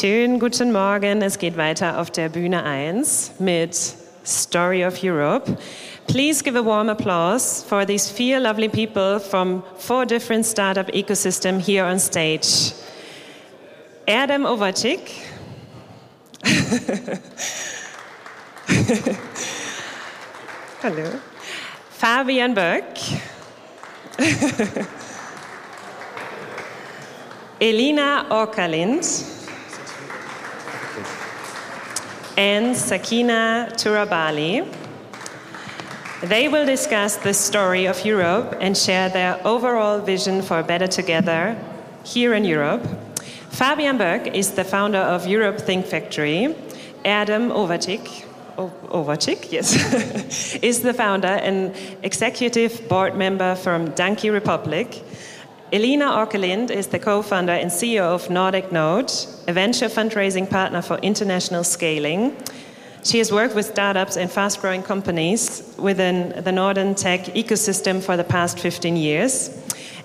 Schönen guten Morgen. Es geht weiter auf der Bühne 1 mit Story of Europe. Please give a warm applause for these four lovely people from four different startup ecosystem here on stage. Erdem Ovacik. Hallo. Fabian Böck. Elina Orkalind. And Sakina Turabali. They will discuss the story of Europe and share their overall vision for better together here in Europe. Fabian Böck is the founder of Europe Think Factory. Adam Ovacik, Ovacik, yes, is the founder and executive board member from Donkey Republic. Elina Åkerlind is the co-founder and CEO of Nordic Node, a venture fundraising partner for international scaling. She has worked with startups and fast-growing companies within the Northern tech ecosystem for the past 15 years.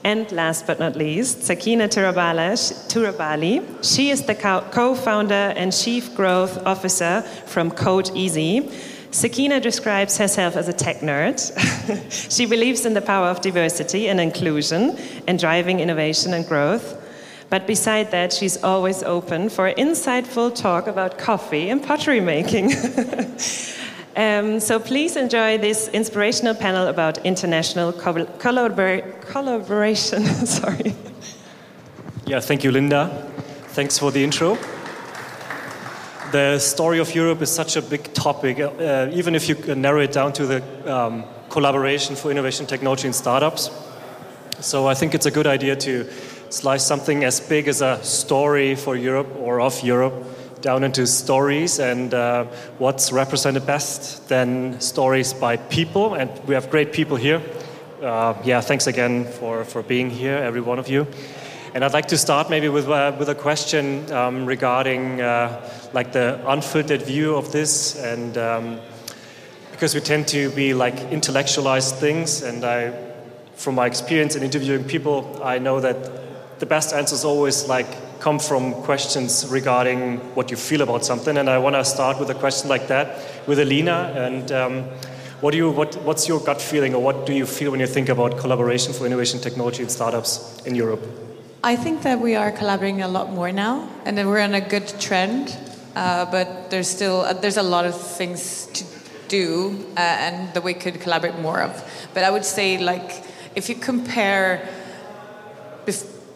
And last but not least, Sakina Turabali. She is the co-founder and chief growth officer from CodeEasy. Sakina describes herself as a tech nerd. she believes in the power of diversity and inclusion and driving innovation and growth. But beside that, she's always open for insightful talk about coffee and pottery making. Um, so please enjoy this inspirational panel about international co collabor collaboration. Sorry. Yeah, thank you, Linda. Thanks for the intro. The story of Europe is such a big topic, uh, even if you narrow it down to the um, collaboration for innovation technology and startups. So I think it's a good idea to slice something as big as a story for Europe or of Europe down into stories and uh, what's represented best than stories by people. And we have great people here. Uh, yeah, thanks again for, for being here, every one of you. And I'd like to start maybe with, uh, with a question um, regarding uh, like the unfiltered view of this and um, because we tend to be like intellectualized things and I, from my experience in interviewing people, I know that the best answers always like come from questions regarding what you feel about something. And I want to start with a question like that with Alina. And um, what do you, what, what's your gut feeling, or what do you feel when you think about collaboration for innovation technology and startups in Europe? I think that we are collaborating a lot more now, and we're on a good trend. Uh, but there's still uh, there's a lot of things to do, uh, and that we could collaborate more of. But I would say, like, if you compare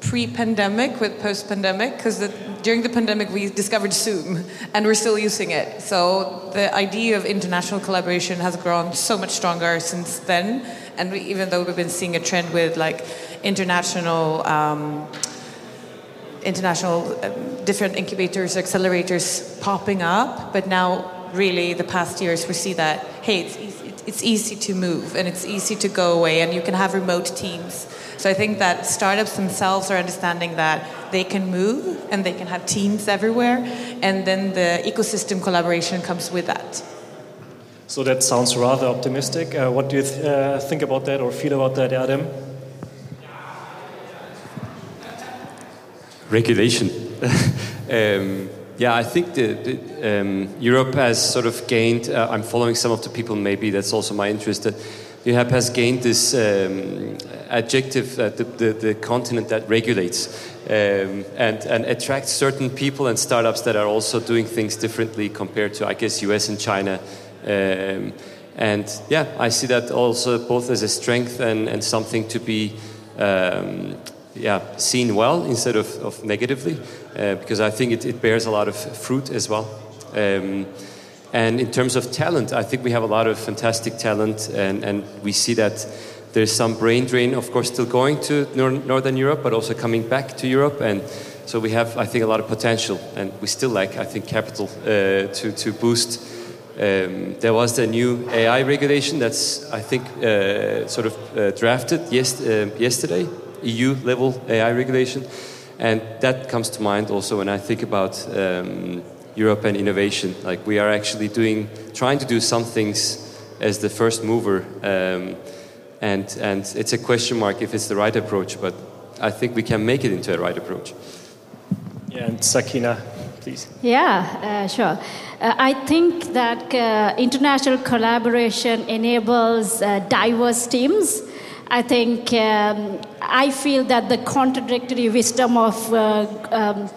pre-pandemic with post-pandemic because during the pandemic we discovered zoom and we're still using it so the idea of international collaboration has grown so much stronger since then and we, even though we've been seeing a trend with like international um, international um, different incubators accelerators popping up but now really the past years we see that hey it's easy, it's easy to move and it's easy to go away and you can have remote teams so I think that startups themselves are understanding that they can move and they can have teams everywhere, and then the ecosystem collaboration comes with that. So that sounds rather optimistic. Uh, what do you th uh, think about that or feel about that, Adam? Regulation. um, yeah, I think the, the, um, Europe has sort of gained. Uh, I'm following some of the people. Maybe that's also my interest. That Europe has gained this um, adjective, uh, the, the, the, continent that regulates um, and, and attracts certain people and startups that are also doing things differently compared to, I guess, US and China. Um, and yeah, I see that also both as a strength and, and something to be um, yeah, seen well instead of, of negatively, uh, because I think it, it, bears a lot of fruit as well. Um, and in terms of talent, I think we have a lot of fantastic talent, and, and we see that there's some brain drain, of course, still going to nor Northern Europe, but also coming back to Europe. And so we have, I think, a lot of potential, and we still lack, I think, capital uh, to, to boost. Um, there was the new AI regulation that's, I think, uh, sort of uh, drafted yes, uh, yesterday, EU level AI regulation. And that comes to mind also when I think about um, Europe and innovation. Like we are actually doing, trying to do some things as the first mover, um, and and it's a question mark if it's the right approach. But I think we can make it into a right approach. Yeah, and Sakina, please. Yeah, uh, sure. Uh, I think that uh, international collaboration enables uh, diverse teams. I think um, I feel that the contradictory wisdom of uh, um,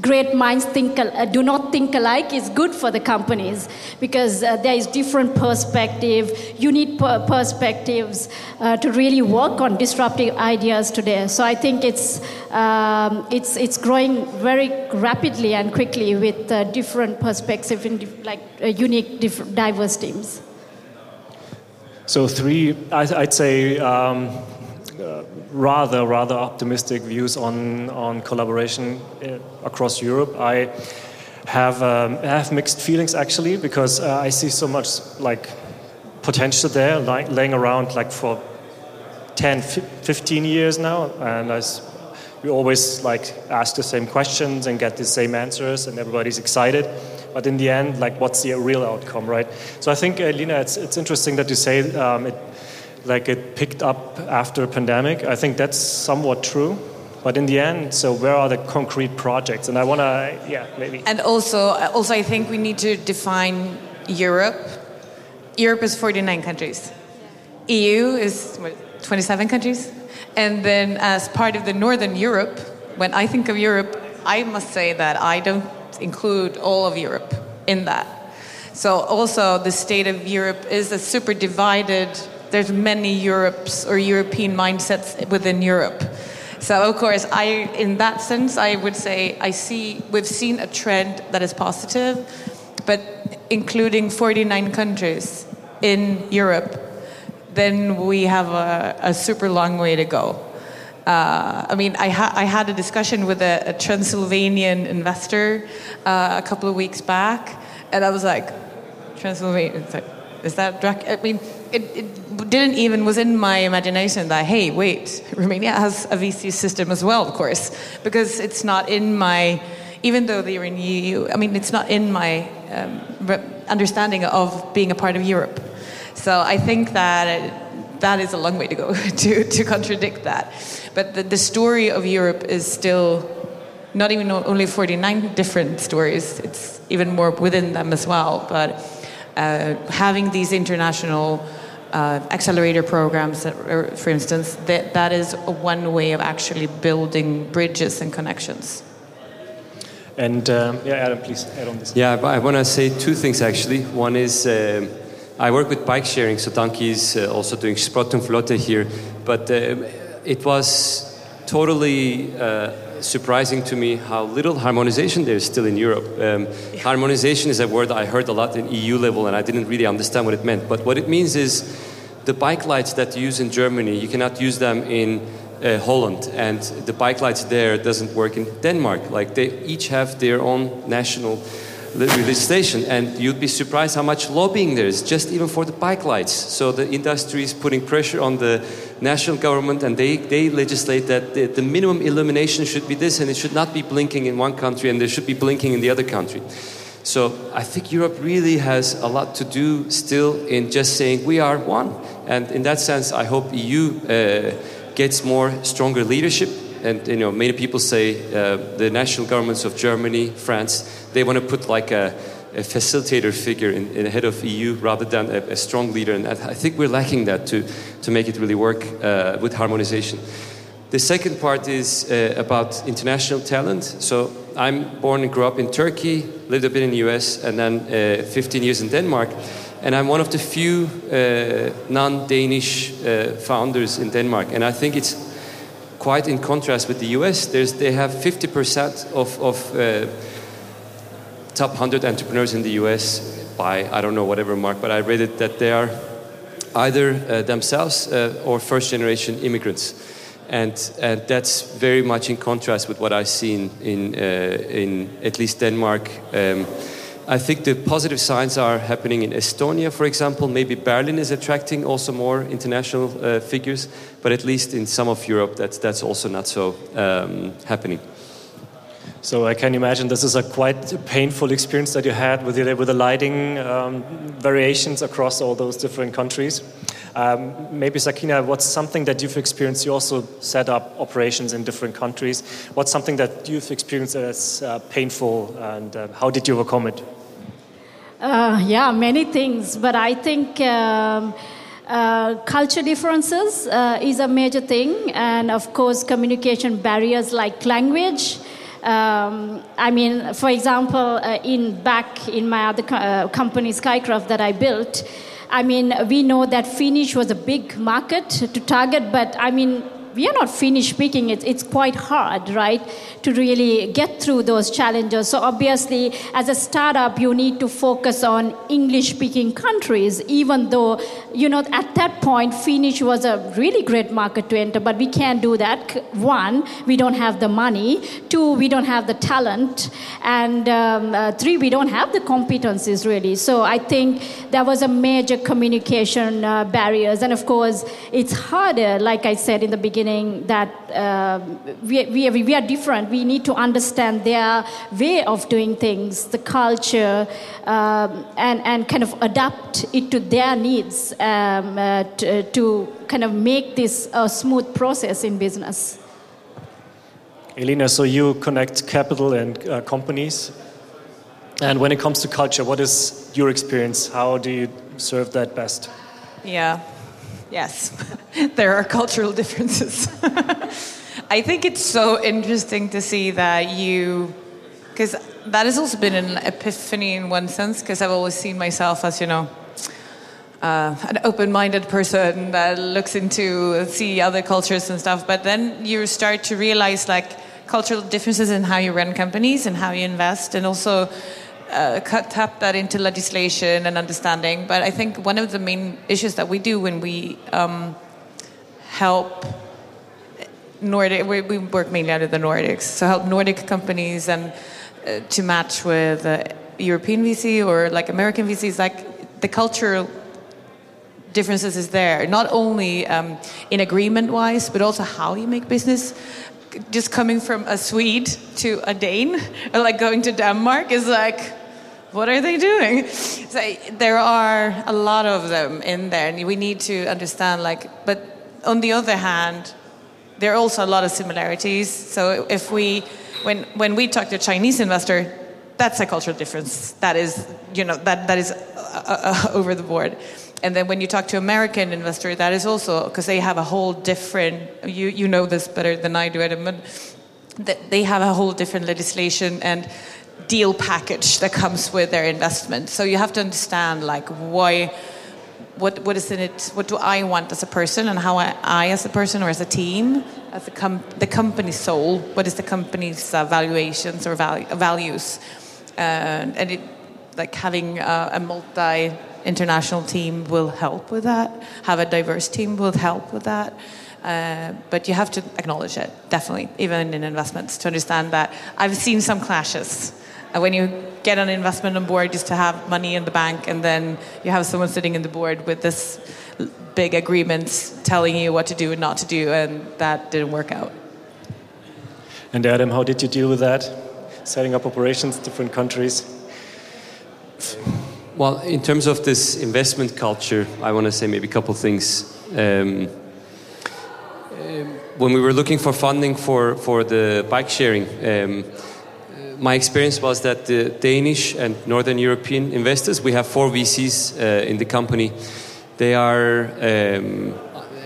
great minds think uh, do not think alike is good for the companies because uh, there is different perspective unique per- perspectives uh, to really work on disruptive ideas today. So i think it's um, it's it's growing very rapidly and quickly with uh, different perspectives dif- like uh, unique diff- diverse teams So three, I, I'd say, um, uh, rather rather optimistic views on on collaboration uh, across Europe. I have um, have mixed feelings actually because uh, I see so much like potential there, like laying around like for 10, 15 years now, and I we always like ask the same questions and get the same answers, and everybody's excited. But in the end, like, what's the real outcome, right? So I think, uh, Lina, it's, it's interesting that you say um, it, like it picked up after pandemic. I think that's somewhat true. But in the end, so where are the concrete projects? And I want to, yeah, maybe. And also, also, I think we need to define Europe. Europe is 49 countries. EU is what, 27 countries. And then, as part of the Northern Europe, when I think of Europe, I must say that I don't include all of Europe in that. So, also, the state of Europe is a super divided. There's many Europes or European mindsets within Europe. So of course, I, in that sense, I would say I see we've seen a trend that is positive, but including 49 countries in Europe, then we have a, a super long way to go. Uh, I mean, I, ha- I had a discussion with a, a Transylvanian investor uh, a couple of weeks back, and I was like, Transylvania, like, is that Drac? I mean, it, it didn't even was in my imagination that hey, wait, Romania has a VC system as well, of course, because it's not in my. Even though they're in EU, I mean, it's not in my um, understanding of being a part of Europe. So I think that it, that is a long way to go to, to contradict that. But the, the story of Europe is still not even only 49 different stories, it's even more within them as well. But uh, having these international uh, accelerator programs, that, for instance, that, that is one way of actually building bridges and connections. And um, yeah, Adam, please add on this. Yeah, I want to say two things actually. One is um, I work with bike sharing, so Donkey is uh, also doing Sprottenflotte here. But um, it was totally uh, surprising to me how little harmonization there is still in Europe. Um, harmonization is a word I heard a lot in EU level, and I didn't really understand what it meant. But what it means is the bike lights that you use in Germany, you cannot use them in uh, Holland, and the bike lights there doesn't work in Denmark. Like they each have their own national legislation, and you'd be surprised how much lobbying there is just even for the bike lights. So the industry is putting pressure on the national government, and they, they legislate that the, the minimum illumination should be this, and it should not be blinking in one country, and there should be blinking in the other country. So I think Europe really has a lot to do still in just saying we are one. And in that sense, I hope EU uh, gets more stronger leadership. And you know, many people say uh, the national governments of Germany, France, they want to put like a, a facilitator figure in, in the head of EU rather than a, a strong leader. And I, think we're lacking that to, to make it really work uh, with harmonization. The second part is uh, about international talent. So I'm born and grew up in Turkey, lived a bit in the US, and then uh, 15 years in Denmark. And I'm one of the few uh, non-Danish uh, founders in Denmark. And I think it's quite in contrast with the US. There's, they have 50% of, of uh, top 100 entrepreneurs in the US by, I don't know, whatever mark, but I read it that they are either uh, themselves uh, or first generation immigrants. And, and that's very much in contrast with what I've seen in, uh, in at least Denmark. Um, I think the positive signs are happening in Estonia, for example. Maybe Berlin is attracting also more international uh, figures, but at least in some of Europe, that's, that's also not so um, happening. So I can imagine this is a quite painful experience that you had with the, with the lighting um, variations across all those different countries. Um, maybe Sakina, what's something that you've experienced? You also set up operations in different countries. What's something that you've experienced as uh, painful, and uh, how did you overcome it? Uh, yeah, many things, but I think. Um, uh, culture differences uh, is a major thing, and of course, communication barriers like language. Um, I mean, for example, uh, in back in my other co- uh, company, Skycraft, that I built, I mean, we know that Finnish was a big market to target, but I mean, we are not Finnish speaking. It's, it's quite hard, right, to really get through those challenges. So, obviously, as a startup, you need to focus on English speaking countries, even though, you know, at that point, Finnish was a really great market to enter, but we can't do that. One, we don't have the money. Two, we don't have the talent. And um, uh, three, we don't have the competencies, really. So, I think there was a major communication uh, barriers. And of course, it's harder, like I said in the beginning beginning that uh, we, we, we are different. We need to understand their way of doing things, the culture, um, and, and kind of adapt it to their needs um, uh, to, to kind of make this a smooth process in business. Elina, so you connect capital and uh, companies. And when it comes to culture, what is your experience? How do you serve that best? Yeah, yes, there are cultural differences. I think it's so interesting to see that you, because that has also been an epiphany in one sense, because I've always seen myself as, you know, uh, an open-minded person that looks into see other cultures and stuff but then you start to realize like cultural differences in how you run companies and how you invest and also uh, cut, tap that into legislation and understanding. But i think one of the main issues that we do when we um, help nordic we, we, work mainly out of the nordics. So help nordic companies and uh, to match with uh, european vc or like american vcs like the cultural differences is there, not only um, in agreement wise, but also how you make business. Just coming from a Swede to a Dane, or like going to Denmark, is like, what are they doing? So there are a lot of them in there, and we need to understand. Like, but on the other hand, there are also a lot of similarities. So if we, when when we talk to Chinese investor, that's a cultural difference. That is, you know, that that is uh, uh, over the board and then when you talk to American investor, that is also because they have a whole different. You you know this better than I do, Adam, that they have a whole different legislation and deal package that comes with their investment. So you have to understand like why. What, what is in it? What do I want as a person, and how I, I as a person or as a team, as a com- the company's soul? What is the company's uh, valuations or value, values? Uh, and it, like having uh, a multi international team will help with that. Have a diverse team will help with that. Uh, but you have to acknowledge it, definitely, even in investments, to understand that I've seen some clashes. Uh, when you get an investment on board just to have money in the bank, and then you have someone sitting in the board with this big agreement telling you what to do and not to do, and that didn't work out. And Adam, how did you deal with that? Setting up operations, different countries? Well, in terms of this investment culture, I want to say maybe a couple of things. Um, when we were looking for funding for, for the bike sharing, um, my experience was that the Danish and Northern European investors, we have four VCs uh, in the company, they are, um,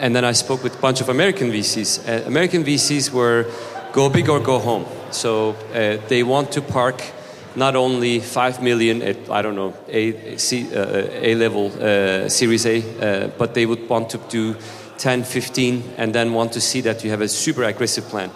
and then I spoke with a bunch of American VCs. Uh, American VCs were go big or go home. So uh, they want to park not only 5 million at, I don't know, A, uh, A level uh, Series A, uh, but they would want to do 10, 15, and then want to see that you have a super aggressive plan.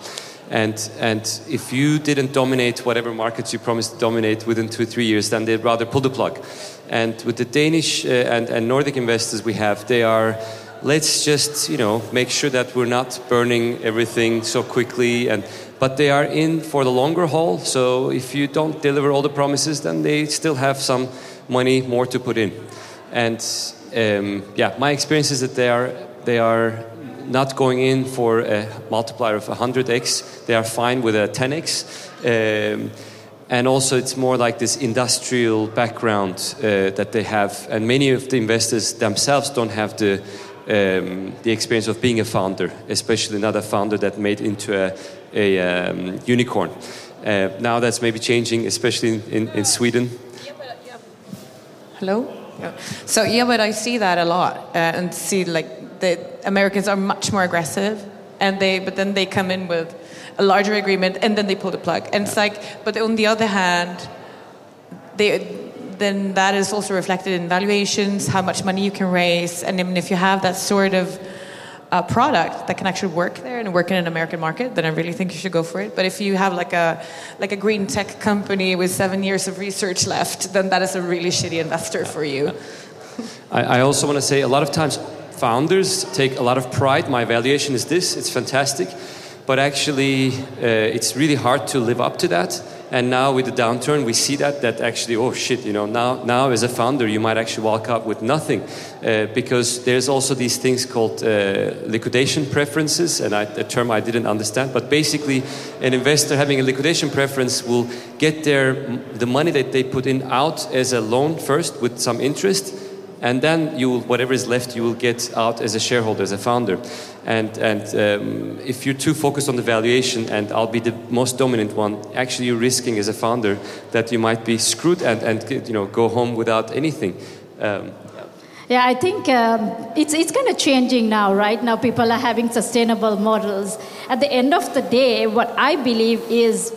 And, and if you didn't dominate whatever markets you promised to dominate within two three years, then they'd rather pull the plug. And with the Danish uh, and, and Nordic investors we have, they are let's just you know make sure that we're not burning everything so quickly. And but they are in for the longer haul. So if you don't deliver all the promises then they still have some money more to put in. And um, yeah my experience is that they are they are not going in for a multiplier of 100x they are fine with a 10x um, and also it's more like this industrial background uh, that they have and many of the investors themselves don't have the um, the experience of being a founder, especially not a founder that made into a, a um, unicorn. Uh, now that's maybe changing, especially in, in, in Sweden. Hello? Yeah. So yeah, but I see that a lot uh, and see like the Americans are much more aggressive and they but then they come in with a larger agreement and then they pull the plug. And it's like but on the other hand they then that is also reflected in valuations, how much money you can raise, and even if you have that sort of uh, product that can actually work there and work in an American market, then I really think you should go for it. But if you have like a like a green tech company with seven years of research left, then that is a really shitty investor for you. I, I also want to say a lot of times founders take a lot of pride. My valuation is this; it's fantastic, but actually, uh, it's really hard to live up to that. And now with the downturn, we see that that actually, oh shit, you know, now now as a founder, you might actually walk out with nothing, uh, because there's also these things called uh, liquidation preferences, and I, a term I didn't understand. But basically, an investor having a liquidation preference will get their the money that they put in out as a loan first with some interest and then you will, whatever is left you will get out as a shareholder as a founder and and um, if you're too focused on the valuation and i'll be the most dominant one actually you're risking as a founder that you might be screwed and and you know go home without anything um, yeah, I think um, it's, it's kind of changing now, right? Now people are having sustainable models. At the end of the day, what I believe is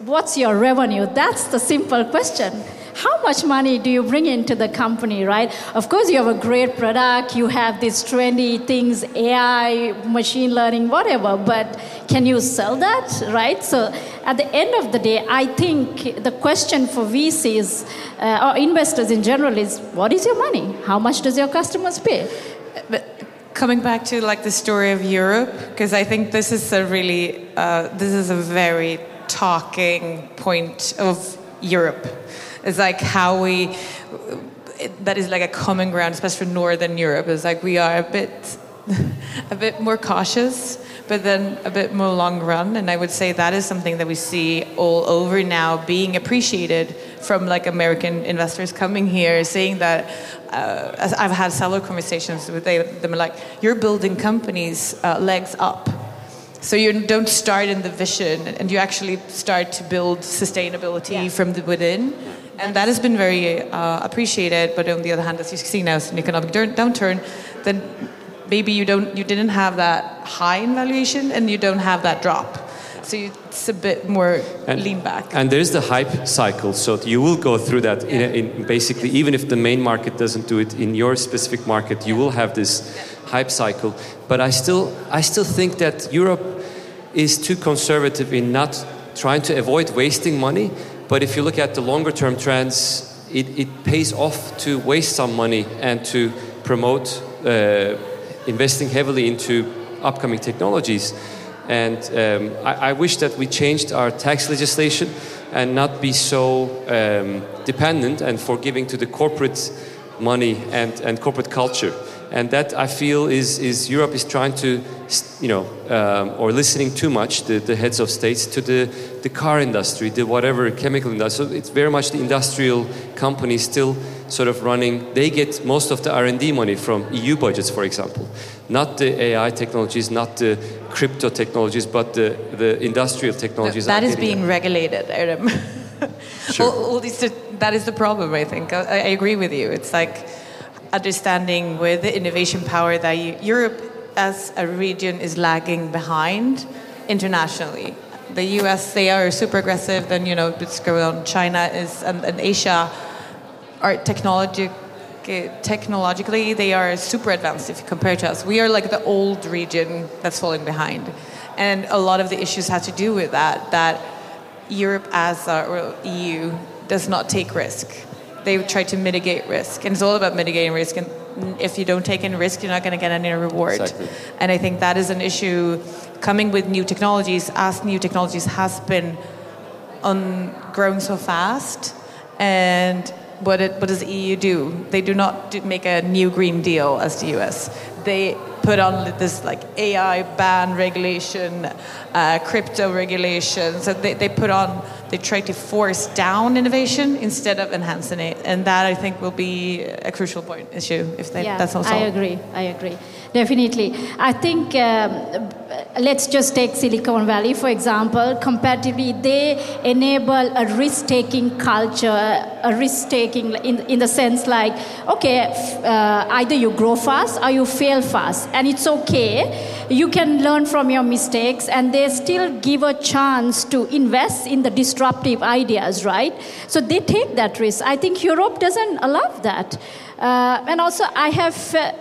what's your revenue? That's the simple question how much money do you bring into the company, right? Of course, you have a great product, you have these trendy things, AI, machine learning, whatever, but can you sell that, right? So at the end of the day, I think the question for VCs uh, or investors in general is what is your money? How much does your customers pay? But coming back to like the story of Europe, because I think this is a really, uh, this is a very talking point of Europe it's like how we, that is like a common ground, especially for Northern Europe. It's like we are a bit, a bit more cautious, but then a bit more long run. And I would say that is something that we see all over now being appreciated from like American investors coming here, saying that uh, I've had several conversations with them, like you're building companies uh, legs up so you don't start in the vision, and you actually start to build sustainability yeah. from the within. And that has been very uh, appreciated. But on the other hand, as you see now, it's an economic downturn, then maybe you don't, you didn't have that high in valuation, and you don't have that drop. So it's a bit more and, lean back. And there's the hype cycle. So you will go through that. Yeah. In, in basically, even if the main market doesn't do it in your specific market, you will have this hype cycle. But I still, I still think that Europe is too conservative in not trying to avoid wasting money. But if you look at the longer term trends, it, it pays off to waste some money and to promote uh, investing heavily into upcoming technologies. And um, I, I, wish that we changed our tax legislation and not be so um, dependent and forgiving to the corporate money and, and corporate culture and that I feel is, is Europe is trying to, you know, um, or listening too much, the, the heads of states, to the, the car industry, the whatever chemical industry. So it's very much the industrial companies still sort of running. They get most of the R&D money from EU budgets, for example. Not the AI technologies, not the crypto technologies, but the, the industrial technologies. that is being regulated, Adam. sure. all, all these, that is the problem, I think. I, I agree with you. It's like understanding with the innovation power that Europe as a region is lagging behind internationally. The US, they are super aggressive, then, you know, it's going on. China is, and, and Asia are technologically, they are super advanced if you compare to us. We are like the old region that's falling behind. And a lot of the issues have to do with that, that Europe as a, or EU does not take risk they try to mitigate risk. And it's all about mitigating risk. And if you don't take in risk, you're not going to get any reward. Exactly. And I think that is an issue coming with new technologies, as new technologies has been on growing so fast. And what, it, what does the EU do? They do not do, make a new Green Deal as the US. They put on this like AI ban regulation, uh, crypto regulation. So they, they put on they try to force down innovation instead of enhancing it, and that I think will be a crucial point issue if they, yeah, that's also. I agree. I agree. Definitely. I think um, let's just take Silicon Valley for example. Comparatively, they enable a risk-taking culture, a risk-taking in in the sense like, okay, uh, either you grow fast or you fail fast, and it's okay. You can learn from your mistakes, and they still give a chance to invest in the disruptive ideas, right? So they take that risk. I think Europe doesn't allow that. Uh, and also, I have. Uh,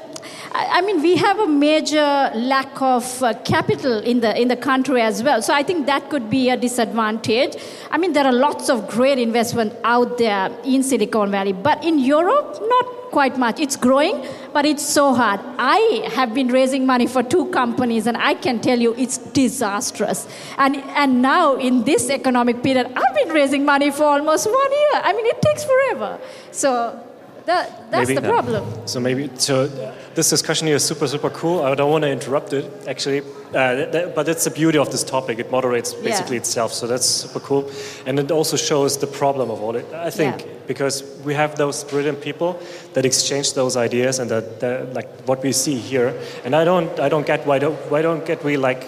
I I mean, we have a major lack of uh, capital in the in the country as well. So I think that could be a disadvantage. I mean, there are lots of great investment out there in Silicon Valley, but in Europe, not quite much. It's growing, but it's so hard. I have been raising money for two companies, and I can tell you it's disastrous. And and now in this economic period, I've been raising money for almost one year. I mean, it takes forever. So. That, that's Maybe- the problem. So maybe so. This discussion here is super super cool. I don't want to interrupt it actually, uh, but it's the beauty of this topic. It moderates basically Yeah. itself. So that's super cool, and it also shows the problem of all it. I think Yeah. because we have those brilliant people that exchange those ideas and that, that like what we see here. And I don't I don't get why don't why don't get we like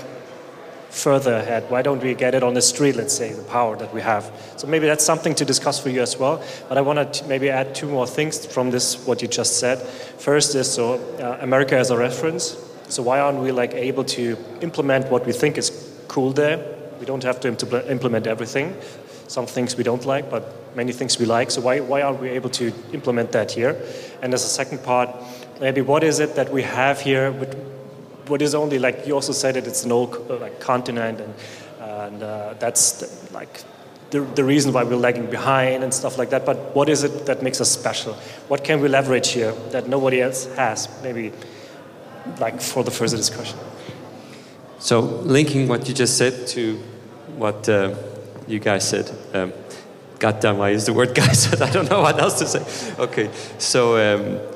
further ahead? Why don't we get it on the street, let's say, the power that we have? So maybe that's something to discuss for you as well. But I want to maybe add two more things from this, what you just said. First is so uh, America as a reference. So why aren't we like able to implement what we think is cool there? We don't have to impl- implement everything. Some things we don't like, but many things we like. So why, why aren't we able to implement that here? And as a second part, maybe what is it that we have here with what is only like you also said that it's an old uh, like continent and and uh, that's the, like the, the reason why we're lagging behind and stuff like that. But what is it that makes us special? What can we leverage here that nobody else has maybe like for the further discussion? So, linking what you just said to what uh, you guys said, um, goddamn, I used the word guys, I don't know what else to say. Okay, so um,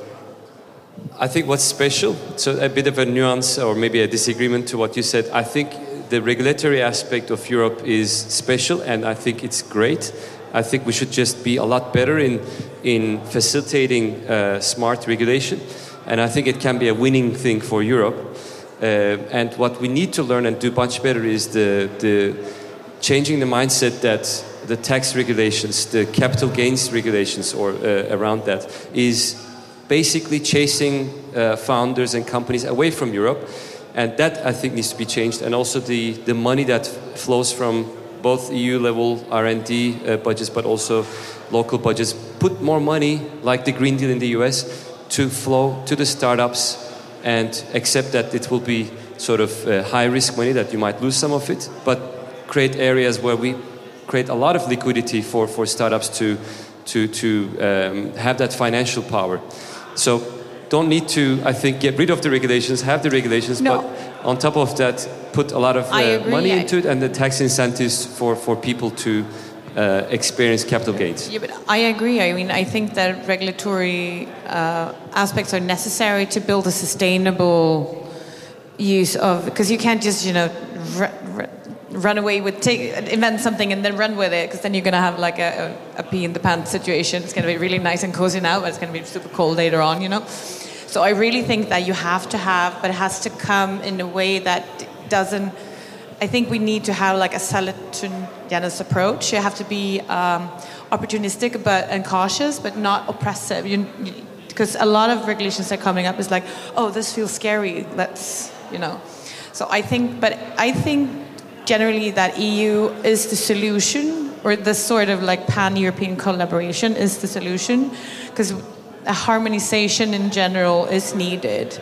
I think what's special, so a bit of a nuance or maybe a disagreement to what you said. I think the regulatory aspect of Europe is special and I think it's great. I think we should just be a lot better in, in facilitating uh, smart regulation. And I think it can be a winning thing for Europe. Uh, and what we need to learn and do much better is the, the changing the mindset that the tax regulations, the capital gains regulations, or uh, around that, is basically chasing uh, founders and companies away from Europe. And that I think needs to be changed. And also the, the money that flows from both EU level R&D uh, budgets, but also local budgets, put more money, like the Green Deal in the US, to flow to the startups and accept that it will be sort of uh, high risk money that you might lose some of it, but create areas where we create a lot of liquidity for, for startups to, to, to um, have that financial power. So don't need to, I think, get rid of the regulations, have the regulations, No. but on top of that, put a lot of uh, money into it and the tax incentives for, for people to uh, experience capital gains. Yeah, but I agree. I mean, I think that regulatory uh, aspects are necessary to build a sustainable use of because you can't just you know r- r- run away with take invent something and then run with it because then you're gonna have like a, a, a pee in the pants situation. It's gonna be really nice and cozy now, but it's gonna be super cold later on. You know. So I really think that you have to have, but it has to come in a way that doesn't. I think we need to have like a Janus approach. You have to be um, opportunistic but and cautious, but not oppressive. Because a lot of regulations that are coming up is like, oh, this feels scary. Let's, you know. So I think, but I think generally that EU is the solution, or this sort of like pan-European collaboration is the solution, because a harmonization in general is needed.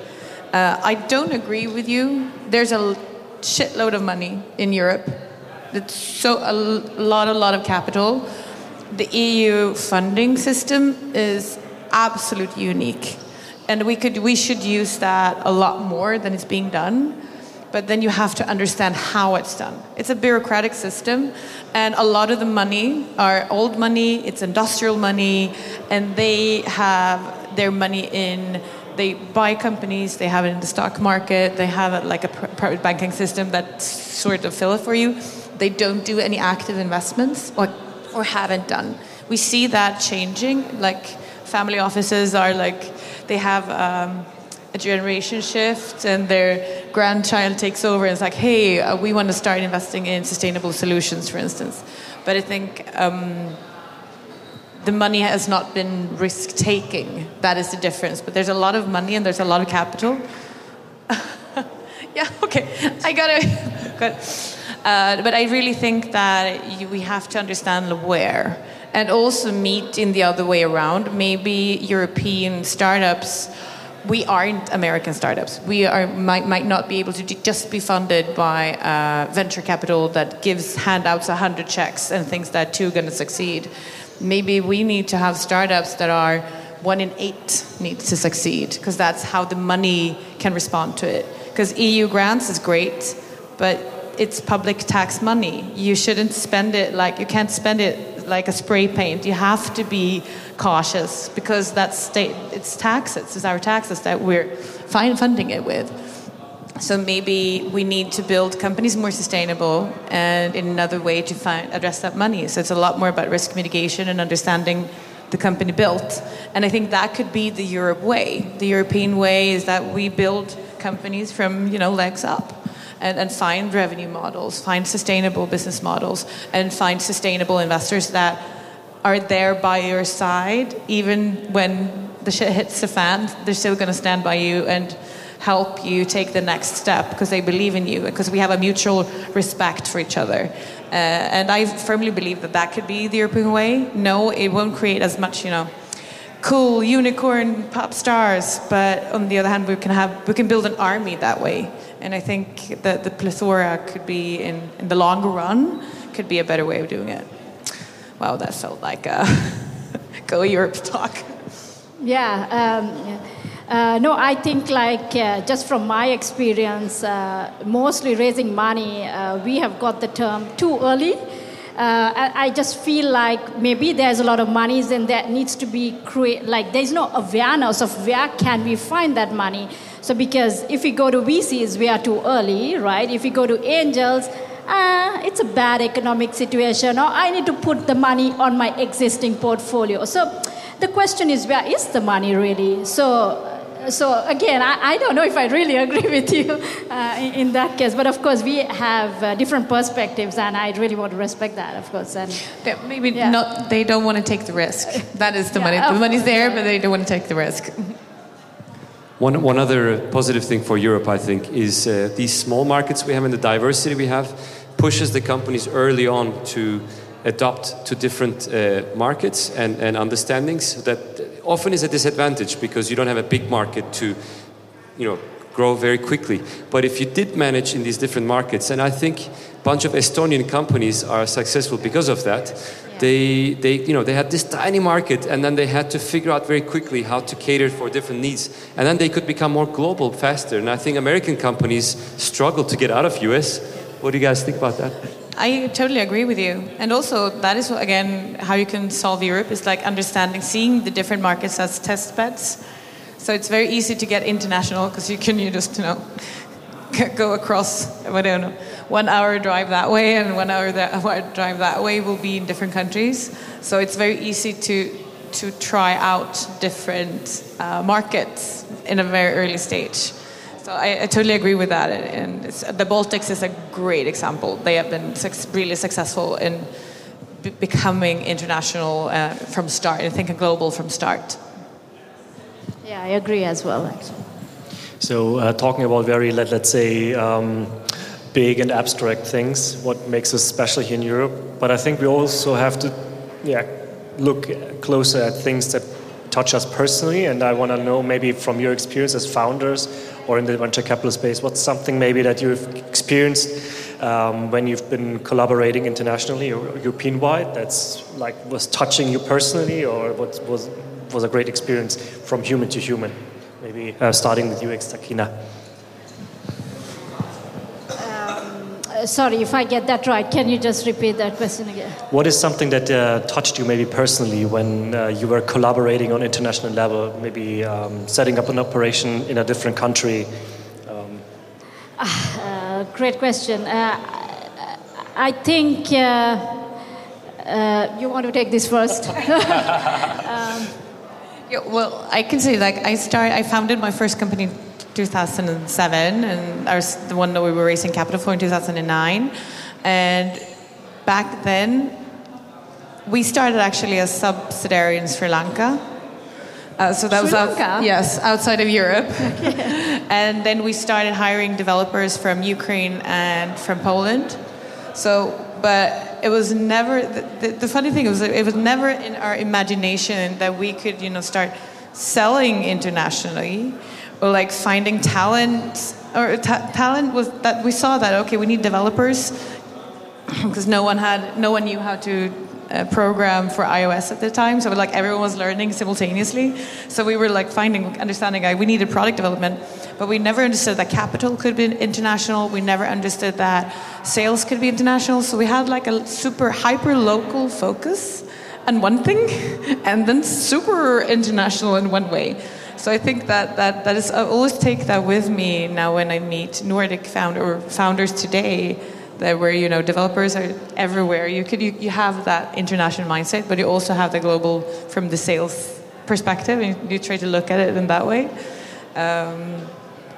Uh, I don't agree with you. There's a shitload of money in Europe. It's so a lot, a lot of capital. The EU funding system is absolutely unique, and we could, we should use that a lot more than it's being done. But then you have to understand how it's done. It's a bureaucratic system, and a lot of the money are old money. It's industrial money, and they have their money in they buy companies, they have it in the stock market, they have it like a private banking system that sort of fill it for you. they don't do any active investments or, or haven't done. We see that changing. Like family offices are like, they have um, a generation shift and their grandchild takes over and it's like, hey, uh, we want to start investing in sustainable solutions, for instance. But I think um, the money has not been risk taking. That is the difference. But there's a lot of money and there's a lot of capital. yeah, okay. I got it. Good. Uh, but I really think that you, we have to understand where and also meet in the other way around. Maybe European startups, we aren't American startups. We are, might, might not be able to just be funded by uh, venture capital that gives handouts 100 checks and thinks that too going to succeed. Maybe we need to have startups that are one in eight needs to succeed because that's how the money can respond to it. Because EU grants is great, but it's public tax money. You shouldn't spend it like you can't spend it like a spray paint. You have to be cautious because that's state it's taxes. It's our taxes that we're fine funding it with. So maybe we need to build companies more sustainable and in another way to find, address that money. So it's a lot more about risk mitigation and understanding the company built. And I think that could be the Europe way. The European way is that we build companies from you know legs up. And, and find revenue models, find sustainable business models, and find sustainable investors that are there by your side, even when the shit hits the fan. They're still going to stand by you and help you take the next step because they believe in you, because we have a mutual respect for each other. Uh, and I firmly believe that that could be the European way. No, it won't create as much, you know, cool unicorn pop stars, but on the other hand, we can have we can build an army that way. And I think that the plethora could be in, in the longer run could be a better way of doing it. Wow, that felt like a go Europe talk. Yeah. Um, yeah. Uh, no, I think like uh, just from my experience, uh, mostly raising money, uh, we have got the term too early. Uh, I just feel like maybe there's a lot of monies and that needs to be create like there's no awareness of where can we find that money. So because if we go to VCs, we are too early, right? If we go to angels, uh, it's a bad economic situation, or I need to put the money on my existing portfolio. So the question is, where is the money really? So so again, I, I, don't know if I really agree with you uh, in, in, that case. But of course, we have uh, different perspectives, and I really want to respect that, of course. And yeah, maybe yeah. not. They don't want to take the risk. That is the yeah, money. The money's there, but they don't want to take the risk. One, one other positive thing for Europe, I think, is uh, these small markets we have and the diversity we have pushes the companies early on to adapt to different uh, markets and, and understandings that often is a disadvantage because you don't have a big market to, you know, grow very quickly. But if you did manage in these different markets, and I think a bunch of Estonian companies are successful because of that. They, they, you know, they had this tiny market and then they had to figure out very quickly how to cater for different needs. And then they could become more global faster. And I think American companies struggle to get out of US. What do you guys think about that? I totally agree with you. And also, that is, again, how you can solve Europe is like understanding, seeing the different markets as test beds. So it's very easy to get international because you can you just, you know, go across, I don't know, one hour drive that way and one hour that, drive that way will be in different countries. So it's very easy to, to try out different uh, markets in a very early stage. So I, I, totally agree with that. And the Baltics is a great example. They have been really successful in becoming international uh, from start and thinking global from start. Yeah, I agree as well, actually. So, uh, talking about very, let, let's say, um, big and abstract things, what makes us special here in Europe. But I think we also have to yeah, look closer at things that touch us personally. And I want to know, maybe from your experience as founders, or in the venture capital space? What's something maybe that you've experienced um, when you've been collaborating internationally or European wide that's like was touching you personally, or what was was a great experience from human to human? Maybe uh, starting with you, Sakina. sorry, if I get that right, can you just repeat that question again? What is something that uh, touched you maybe personally when uh, you were collaborating on international level, maybe um, setting up an operation in a different country? Um. Uh, great question. Uh, I think uh, uh, you want to take this first. Yeah, well, I can say like I start. I founded my first company in 2007, and I was the one that we were raising capital for in 2009. And back then, we started actually a subsidiary in Sri Lanka. Uh, so that Sri was out- yes, outside of Europe. and then we started hiring developers from Ukraine and from Poland. So, but it was never the, the, funny thing was it was never in our imagination that we could, you know, start selling internationally or like finding talent or ta- talent was that we saw that okay, we need developers because no one had no one knew how to uh, program for iOS at the time. So like everyone was learning simultaneously. So we were like finding understanding like we needed product development but we never understood that capital could be international we never understood that sales could be international so we had like a super hyper local focus on one thing and then super international in one way so I think that, that, that is, I always take that with me now when I meet Nordic founder, founders today, that where, you know, developers are everywhere. You, could, you, you have that international mindset, but you also have the global from the sales perspective, and you try to look at it in that way. Um,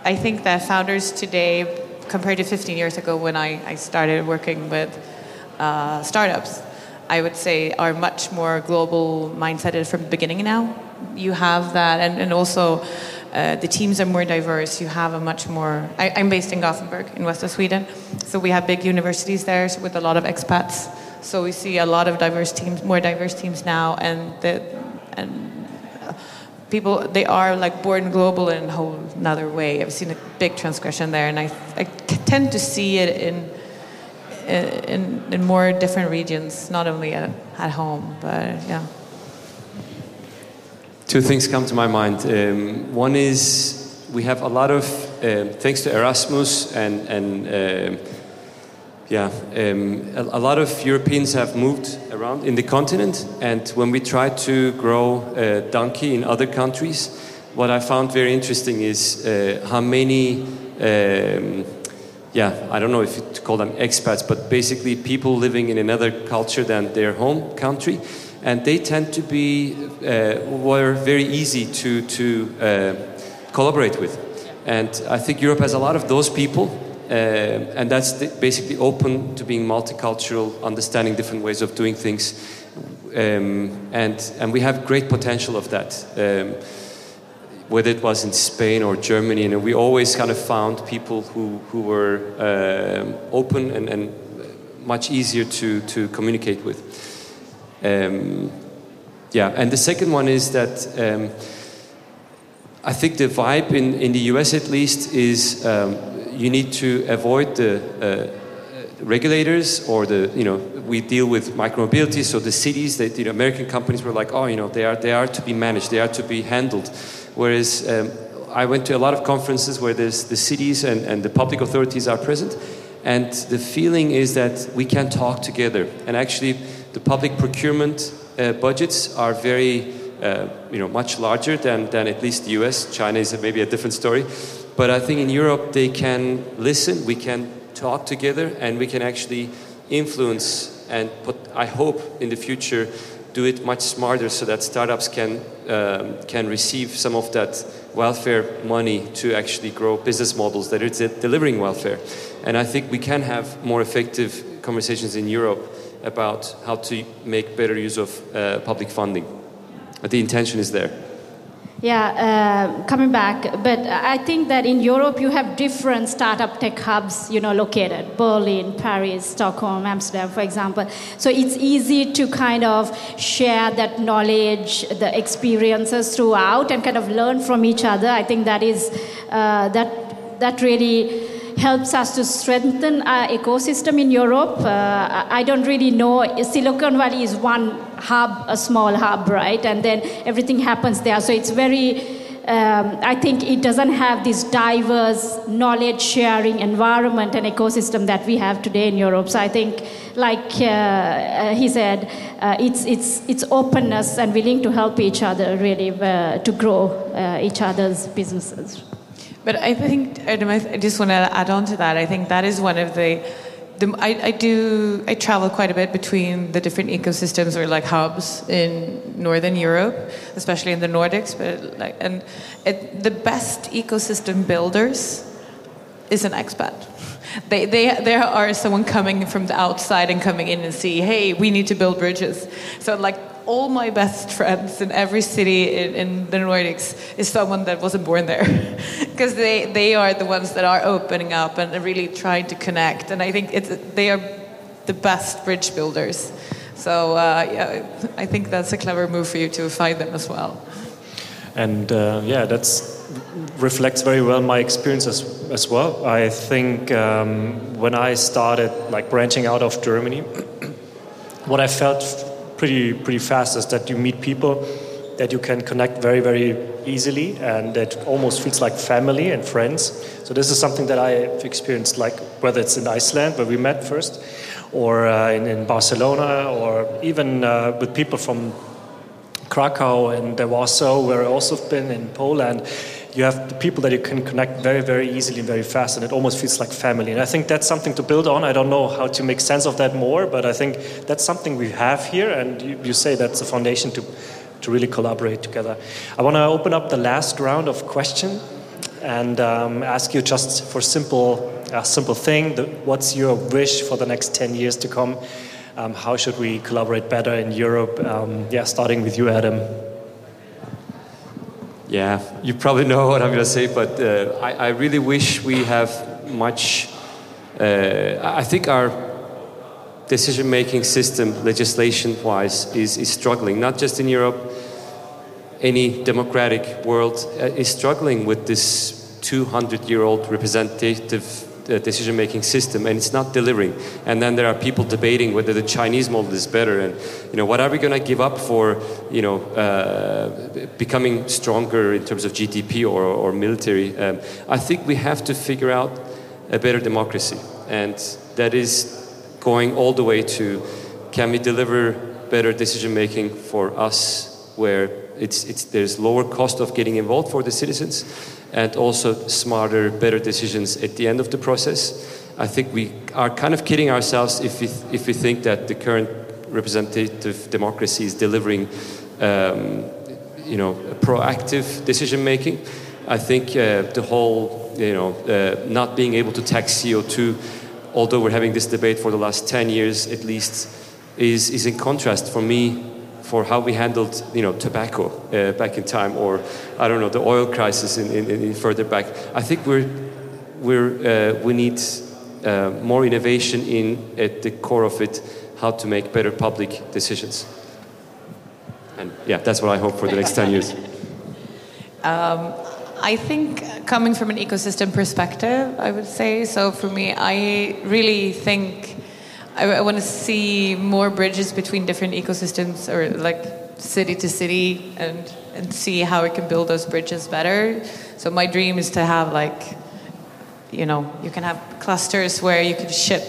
I think that founders today, compared to 15 years ago when I, I started working with uh, startups, I would say are much more global mindseted from the beginning now. You have that, and, and also uh, the teams are more diverse. You have a much more. I, I'm based in Gothenburg, in west of Sweden, so we have big universities there with a lot of expats. So we see a lot of diverse teams, more diverse teams now, and the and people they are like born global in a whole another way. I've seen a big transgression there, and I I tend to see it in in, in more different regions, not only at, at home, but yeah. Two things come to my mind. Um, one is we have a lot of, um, thanks to Erasmus and, and um, yeah, um, a, a lot of Europeans have moved around in the continent. And when we try to grow uh, donkey in other countries, what I found very interesting is uh, how many, um, yeah, I don't know if you call them expats, but basically people living in another culture than their home country and they tend to be uh, were very easy to to uh, collaborate with. And I think Europe has a lot of those people, and that's the, basically open to being multicultural, understanding different ways of doing things, um, and and we have great potential of that. Um, whether it was in Spain or Germany, and we always kind of found people who, who were um, open and, and much easier to, to communicate with. Um, yeah, and the second one is that um, I think the vibe in, in the US at least is um, you need to avoid the uh, regulators or the you know we deal with micromobility so the cities that you know American companies were like oh you know they are they are to be managed they are to be handled whereas um, I went to a lot of conferences where there's the cities and, and the public authorities are present and the feeling is that we can talk together and actually the public procurement uh, budgets are very, uh, you know, much larger than, than at least the US. China is maybe a different story. But I think in Europe they can listen, we can talk together, and we can actually influence and put, I hope in the future, do it much smarter so that startups can, um, can receive some of that welfare money to actually grow business models that are delivering welfare. And I think we can have more effective conversations in Europe about how to make better use of uh, public funding. But the intention is there. Yeah, uh, coming back, but I think that in Europe you have different startup tech hubs, you know, located Berlin, Paris, Stockholm, Amsterdam, for example. So it's easy to kind of share that knowledge, the experiences throughout, and kind of learn from each other. I think that is uh, that that really helps us to strengthen our ecosystem in Europe. Uh, I don't really know. Silicon Valley is one hub, a small hub, right? And then everything happens there. So it's very, um, I think it doesn't have this diverse knowledge sharing environment and ecosystem that we have today in Europe. So I think, like uh, he said, uh, it's, it's, it's openness and willing to help each other really uh, to grow uh, each other's businesses. But I think, I just want to add on to that. I think that is one of the the, I, I, do I travel quite a bit between the different ecosystems or like hubs in northern Europe, especially in the Nordics. But like, and it, the best ecosystem builders is an expat. They, they, there are someone coming from the outside and coming in and see, hey, we need to build bridges. So like all my best friends in every city in, in the Nordics is someone that wasn't born there. Because they, they are the ones that are opening up and really trying to connect. And I think it's, they are the best bridge builders. So uh, yeah, I think that's a clever move for you to find them as well. And uh, yeah, that's reflects very well my experience as, as well. I think um, when I started like branching out of Germany, what I felt pretty pretty fast is that you meet people that you can connect very very easily and that almost feels like family and friends. So this is something that I've experienced, like whether it's in Iceland where we met first, or uh, in, in, Barcelona, or even uh, with people from Krakow and Warsaw, where I also been in Poland you have the people that you can connect very, very easily and very fast, and it almost feels like family. And I think that's something to build on. I don't know how to make sense of that more, but I think that's something we have here, and you, you say that's a foundation to, to really collaborate together. I want to open up the last round of question and um, ask you just for simple, a simple thing. The, what's your wish for the next 10 years to come? Um, how should we collaborate better in Europe? Um, yeah, starting with you, Erdem. Yeah, you probably know what I'm going to say, but uh, I, I, really wish we have much. Uh, I think our decision making system, legislation wise, is, is struggling, not just in Europe, any democratic world uh, is struggling with this 200 year old representative decision making system and it's not delivering. And then there are people debating whether the chinese model is better and you know what are we going to give up for you know uh, becoming stronger in terms of gdp or, or military? Um, i think we have to figure out a better democracy and that is going all the way to can we deliver better decision making for us where it's, it's, there's lower cost of getting involved for the citizens and also smarter, better decisions at the end of the process. I think we are kind of kidding ourselves if we, if we think that the current representative democracy is delivering, um, you know, proactive decision making. I think uh, the whole, you know, uh, not being able to tax CO2, although we're having this debate for the last 10 years at least, is, is in contrast for me for how we handled, you know, tobacco uh, back in time, or I don't know, the oil crisis in, in, in further back. I think we're, we're, uh, we need uh, more innovation in at the core of it, how to make better public decisions. And yeah, that's what I hope for the next 10 years. Um, I think coming from an ecosystem perspective, I would say, so for me, I really think I, I want to see more bridges between different ecosystems or like city to city and, and see how we can build those bridges better. So my dream is to have like, you know, you can have clusters where you can ship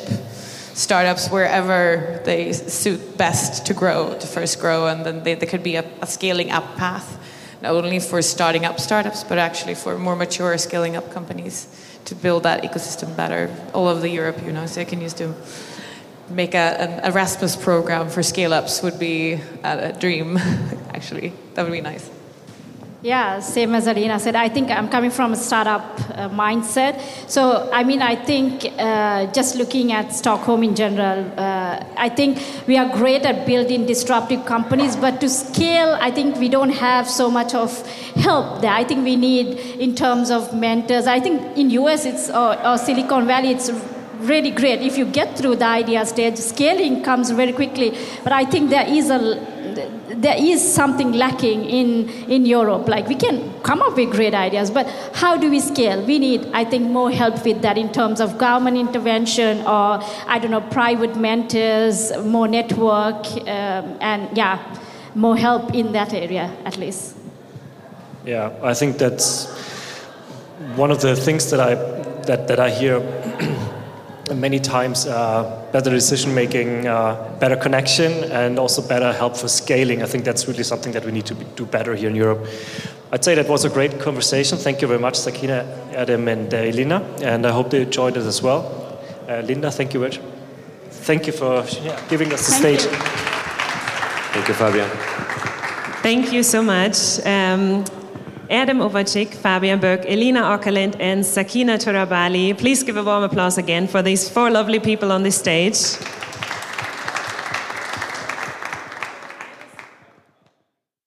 startups wherever they suit best to grow, to first grow, and then they, there could be a, a scaling up path, not only for starting up startups, but actually for more mature scaling up companies to build that ecosystem better all over the Europe, you know, so I can use to make a, an Erasmus program for scale ups would be a, a dream, actually. That would be nice. Yeah, same as Elina said. I think I'm coming from a startup uh, mindset. So, I mean, I think uh, just looking at Stockholm in general, uh, I think we are great at building disruptive companies, but to scale, I think we don't have so much of help there. I think we need, in terms of mentors, I think in US it's, or, or Silicon Valley, it's really great. If you get through the idea stage, scaling comes very quickly. But I think there is a there is something lacking in, in Europe. Like we can come up with great ideas, but how do we scale? We need, I think, more help with that in terms of government intervention or I don't know, private mentors, more network, um, and yeah, more help in that area at least. Yeah, I think that's one of the things that I that, that I hear many times uh, better decision making, uh, better connection, and also better help for scaling. I think that's really something that we need to be, do better here in Europe. I'd say that was a great conversation. Thank you very much, Sakina, Erdem, and uh, Elina, and I hope they enjoyed it as well. Uh, Linda, thank you very much. Thank you for yeah, giving us the Thank stage. you. Thank you, Fabian. Thank you so much. Um, Erdem Ovacik, Fabian Böck, Elina Åkerlind, and Sakina Turabali. Please give a warm applause again for these four lovely people on the stage.